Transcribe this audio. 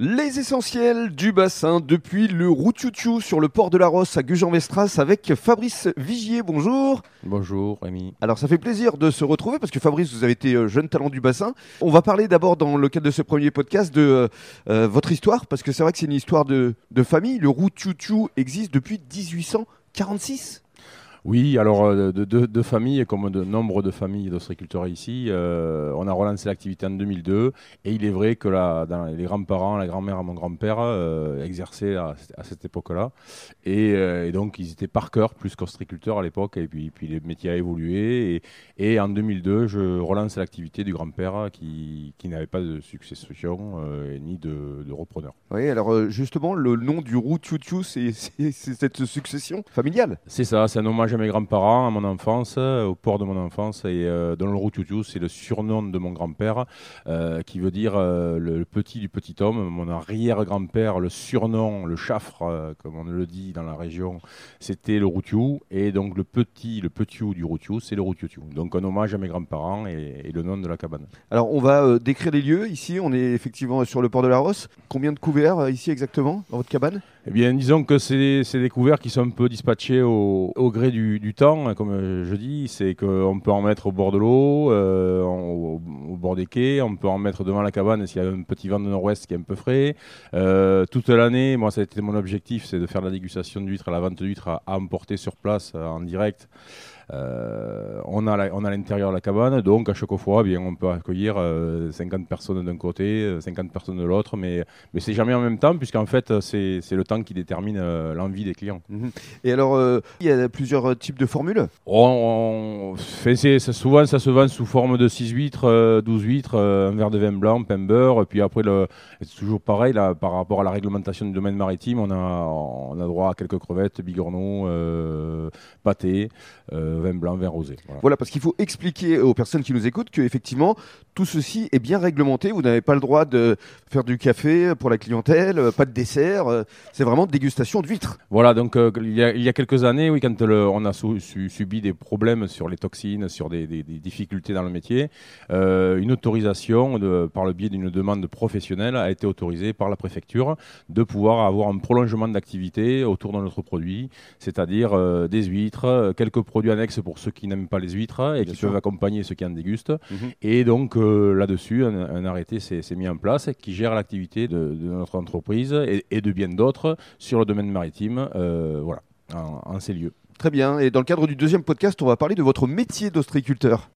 Les essentiels du bassin depuis le Routioutou sur le port de la Rosse à Gujan-Mestras avec Fabrice Vigier. Bonjour. Bonjour Rémi. Alors ça fait plaisir de se retrouver parce que Fabrice, vous avez été euh, jeune talent du bassin. On va parler d'abord dans le cadre de ce premier podcast de euh, euh, votre histoire parce que c'est vrai que c'est une histoire de, de famille. Le Routioutou existe depuis 1846. Oui, alors euh, de, de, de familles, comme de nombre de familles d'ostréiculteurs ici, euh, on a relancé l'activité en 2002 et il est vrai que dans les grands-parents, la grand-mère mon grand-père euh, exerçaient à, à cette époque-là et, euh, et, donc ils étaient par cœur plus qu'ostréiculteurs à l'époque et puis, puis le métier a évolué et, et en 2002 je relance l'activité du grand-père qui, qui n'avait pas de succession ni de, de, repreneur. Oui, alors justement le nom du Routioutou, c'est cette succession familiale? C'est ça, c'est un hommage à mes grands-parents, à mon enfance, euh, au port de mon enfance. Et euh, dans le Routoutou, c'est le surnom de mon grand-père, euh, qui veut dire le, petit du petit homme. Mon arrière-grand-père, le surnom, le chafre, euh, comme on le dit dans la région, c'était le Routiou. Et donc le petit, le petit du Routiou, c'est le Routioutou. Donc un hommage à mes grands-parents et, et, le nom de la cabane. Alors on va décrire les lieux. Ici, on est effectivement sur le port de la Rosse. Combien de couverts ici exactement dans votre cabane? Eh bien, disons que c'est des couverts qui sont un peu dispatchés au, au gré du, du, temps, hein, comme je dis. C'est qu'on peut en mettre au bord de l'eau, euh, au, bord des quais, on peut en mettre devant la cabane s'il y a un petit vent de nord-ouest qui est un peu frais. Euh, toute l'année, moi, ça a été mon objectif, c'est de faire la dégustation d'huîtres, la vente d'huîtres à, à, emporter sur place en direct. Euh, on a l'intérieur de la cabane, donc à chaque fois, eh bien, on peut accueillir euh, 50 personnes d'un côté, 50 euh, personnes de l'autre, mais, mais c'est jamais en même temps, puisqu'en fait, c'est le temps qui détermine euh, l'envie des clients. Mmh. Et alors, euh, il y a plusieurs types de formules? On, on fait, ça, Souvent, ça se vend sous forme de 6 huîtres, 12 huîtres, un verre de vin blanc, pain beurre, puis après, c'est toujours pareil, là, par rapport à la réglementation du domaine maritime, on a, on a droit à quelques crevettes, bigorneaux, pâtés vin blanc, vin rosé. Voilà, voilà parce qu'il faut expliquer aux personnes qui nous écoutent que effectivement tout ceci est bien réglementé. Vous n'avez pas le droit de faire du café pour la clientèle, pas de dessert. C'est vraiment dégustation d'huîtres. Voilà, donc euh, il, y a, il, y a, quelques années, oui, quand le, on a su, su, subi des problèmes sur les toxines, sur des, des, des difficultés dans le métier, euh, une autorisation de, par le biais d'une demande professionnelle a été autorisée par la préfecture de pouvoir avoir un prolongement d'activité autour de notre produit, c'est-à-dire euh, des huîtres, quelques produits annexes pour ceux qui n'aiment pas les huîtres et Bien qui sûr. peuvent accompagner ceux qui en dégustent. Mmh. Et donc euh, là-dessus, un, un, arrêté s'est mis en place qui gère l'activité de, de, notre entreprise et, et de bien d'autres sur le domaine maritime, euh, voilà, en, en ces lieux. Très bien. Et dans le cadre du deuxième podcast, on va parler de votre métier d'ostréiculteur.